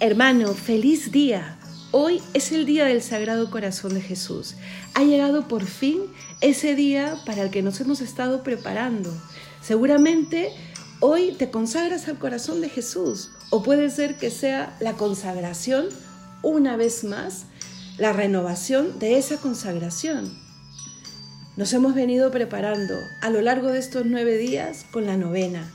Hermano, feliz día. Hoy es el día del Sagrado Corazón de Jesús. Ha llegado por fin ese día para el que nos hemos estado preparando. Seguramente hoy te consagras al corazón de Jesús o puede ser que sea la consagración una vez más, la renovación de esa consagración. Nos hemos venido preparando a lo largo de estos nueve días con la novena.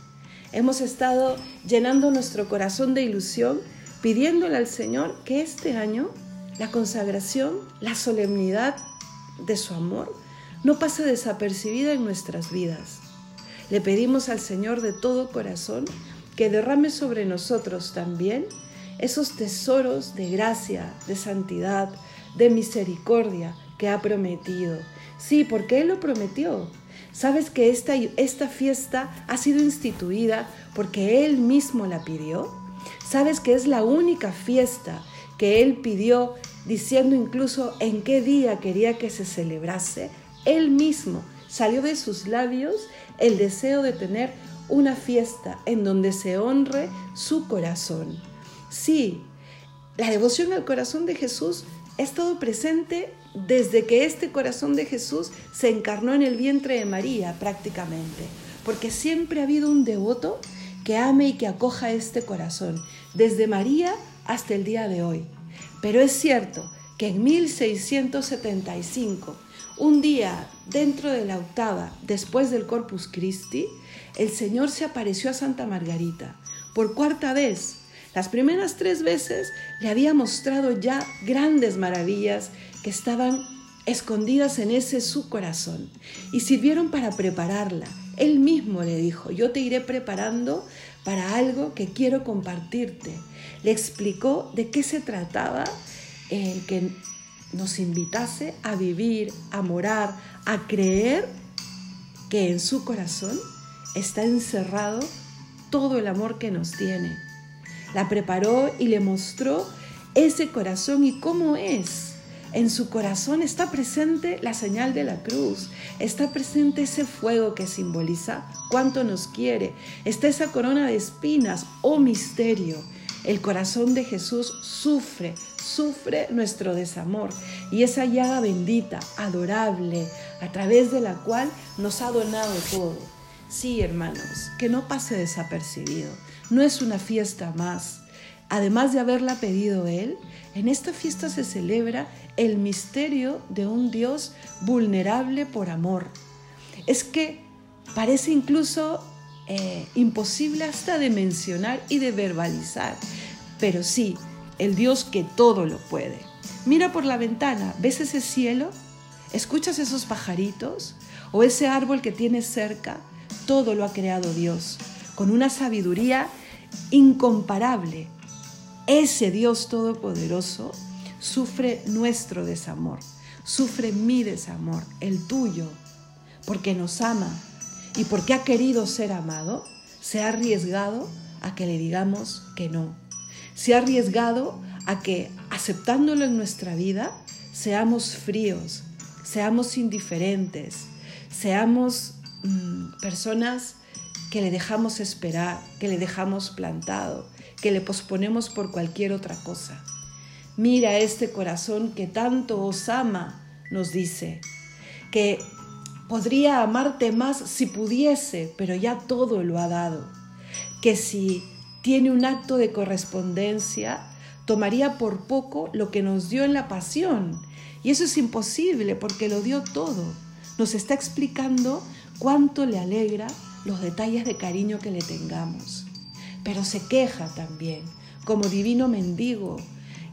Hemos estado llenando nuestro corazón de ilusión pidiéndole al Señor que este año la consagración, la solemnidad de su amor no pase desapercibida en nuestras vidas. Le pedimos al Señor de todo corazón que derrame sobre nosotros también esos tesoros de gracia, de santidad, de misericordia que ha prometido. Sí, porque Él lo prometió. ¿Sabes que esta, esta fiesta ha sido instituida porque Él mismo la pidió? ¿Sabes que es la única fiesta que Él pidió diciendo incluso en qué día quería que se celebrase? Él mismo salió de sus labios el deseo de tener una fiesta en donde se honre su corazón. Sí, la devoción al corazón de Jesús ha estado presente desde que este corazón de Jesús se encarnó en el vientre de María prácticamente, porque siempre ha habido un devoto que ame y que acoja este corazón, desde María hasta el día de hoy. Pero es cierto que en 1675, un día dentro de la octava después del Corpus Christi, el Señor se apareció a Santa Margarita por cuarta vez. Las primeras tres veces le había mostrado ya grandes maravillas que estaban escondidas en ese su corazón y sirvieron para prepararla él mismo le dijo, yo te iré preparando para algo que quiero compartirte. Le explicó de qué se trataba el que nos invitase a vivir, a morar, a creer que en su corazón está encerrado todo el amor que nos tiene. La preparó y le mostró ese corazón y cómo es en su corazón está presente la señal de la cruz, está presente ese fuego que simboliza cuánto nos quiere, está esa corona de espinas, oh misterio. El corazón de Jesús sufre, sufre nuestro desamor y esa llaga bendita, adorable, a través de la cual nos ha donado todo. Sí, hermanos, que no pase desapercibido. No es una fiesta más. Además de haberla pedido Él, en esta fiesta se celebra el misterio de un Dios vulnerable por amor. Es que parece incluso eh, imposible hasta de mencionar y de verbalizar, pero sí, el Dios que todo lo puede. Mira por la ventana, ¿ves ese cielo? ¿Escuchas esos pajaritos? ¿O ese árbol que tienes cerca? Todo lo ha creado Dios, con una sabiduría incomparable ese Dios Todopoderoso sufre nuestro desamor, sufre mi desamor, el tuyo, porque nos ama y porque ha querido ser amado, se ha arriesgado a que le digamos que no. Se ha arriesgado a que, aceptándolo en nuestra vida, seamos fríos, seamos indiferentes, seamos mm, personas que le dejamos esperar, que le dejamos plantado, que le posponemos por cualquier otra cosa. Mira este corazón que tanto os ama, nos dice, que podría amarte más si pudiese, pero ya todo lo ha dado, que si tiene un acto de correspondencia, tomaría por poco lo que nos dio en la pasión. Y eso es imposible porque lo dio todo. Nos está explicando cuánto le alegra los detalles de cariño que le tengamos pero se queja también, como divino mendigo,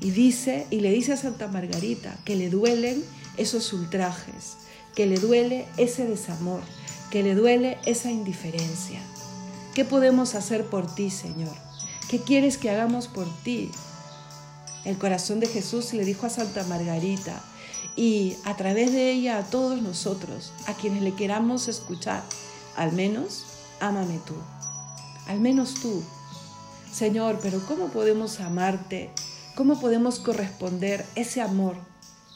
y dice y le dice a Santa Margarita que le duelen esos ultrajes, que le duele ese desamor, que le duele esa indiferencia. ¿Qué podemos hacer por ti, Señor? ¿Qué quieres que hagamos por ti? El corazón de Jesús le dijo a Santa Margarita y a través de ella a todos nosotros, a quienes le queramos escuchar, al menos, ámame tú, al menos tú, Señor, pero ¿cómo podemos amarte? ¿Cómo podemos corresponder ese amor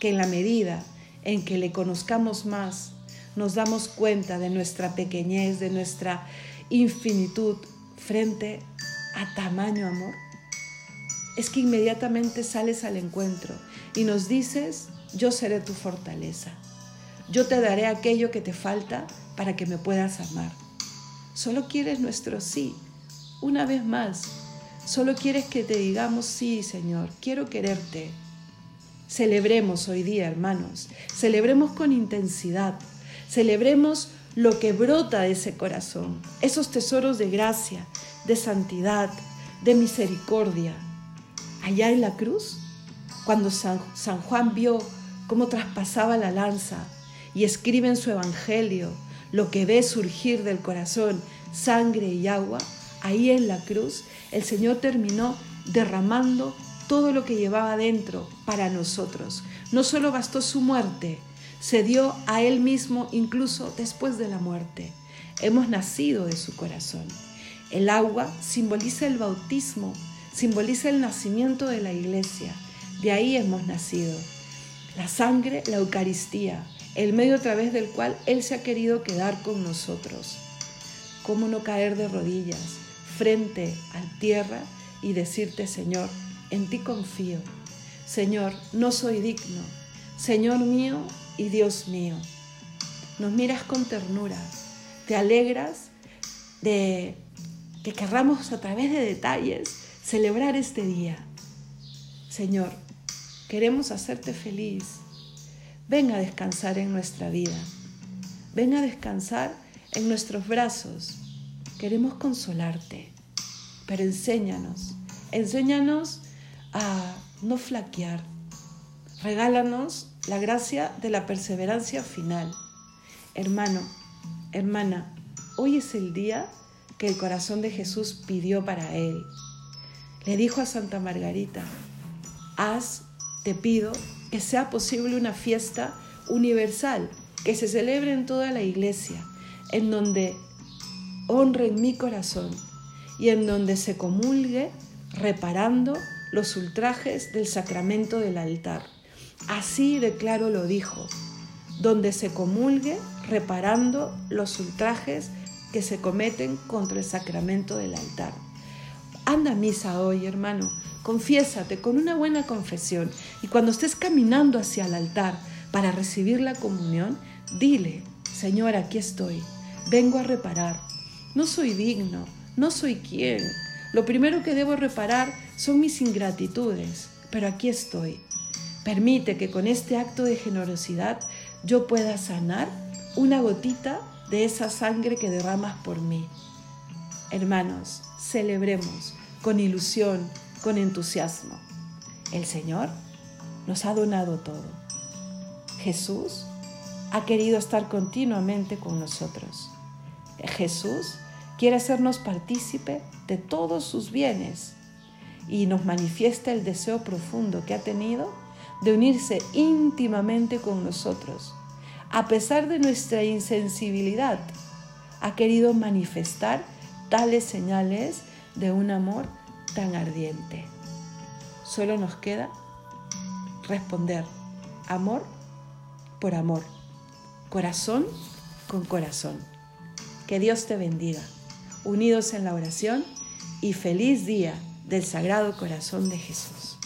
que en la medida en que le conozcamos más, nos damos cuenta de nuestra pequeñez, de nuestra infinitud frente a tamaño amor? es que inmediatamente sales al encuentro y nos dices, yo seré tu fortaleza. Yo te daré aquello que te falta para que me puedas amar. Solo quieres nuestro sí. Una vez más, solo quieres que te digamos, sí, Señor, quiero quererte. Celebremos hoy día, hermanos. Celebremos con intensidad. Celebremos lo que brota de ese corazón, esos tesoros de gracia, de santidad, de misericordia. Allá en la cruz, cuando San, San Juan vio cómo traspasaba la lanza y escribe en su evangelio lo que ve surgir del corazón, sangre y agua, ahí en la cruz el Señor terminó derramando todo lo que llevaba dentro para nosotros. No solo bastó su muerte, se dio a Él mismo incluso después de la muerte. Hemos nacido de su corazón. El agua simboliza el bautismo, simboliza el nacimiento de la iglesia. De ahí hemos nacido. La sangre, la Eucaristía, el medio a través del cual Él se ha querido quedar con nosotros. ¿Cómo no caer de rodillas frente a tierra y decirte, Señor, en ti confío. Señor, no soy digno. Señor mío y Dios mío. Nos miras con ternura. Te alegras de que querramos a través de detalles celebrar este día. Señor, queremos hacerte feliz Ven a descansar en nuestra vida. Ven a descansar en nuestros brazos. Queremos consolarte, pero enséñanos, enséñanos a no flaquear. Regálanos la gracia de la perseverancia final. Hermano, hermana, hoy es el día que el corazón de Jesús pidió para él. Le dijo a Santa Margarita, haz, te pido, que sea posible una fiesta universal que se celebre en toda la iglesia, en donde honren mi corazón y en donde se comulgue reparando los ultrajes del sacramento del altar. Así de claro lo dijo, donde se comulgue reparando los ultrajes que se cometen contra el sacramento del altar. Anda a misa hoy, hermano, Confiésate con una buena confesión y cuando estés caminando hacia el altar para recibir la comunión, dile, Señor, aquí estoy, vengo a reparar. No soy digno, no soy quien. Lo primero que debo reparar son mis ingratitudes, pero aquí estoy. Permite que con este acto de generosidad yo pueda sanar una gotita de esa sangre que derramas por mí. Hermanos, celebremos con ilusión, con entusiasmo. El Señor nos ha donado todo. Jesús ha querido estar continuamente con nosotros. Jesús quiere hacernos partícipe de todos sus bienes y nos manifiesta el deseo profundo que ha tenido de unirse íntimamente con nosotros. A pesar de nuestra insensibilidad, ha querido manifestar tales señales de un amor tan ardiente. Solo nos queda responder amor por amor, corazón con corazón. Que Dios te bendiga, unidos en la oración y feliz día del Sagrado Corazón de Jesús.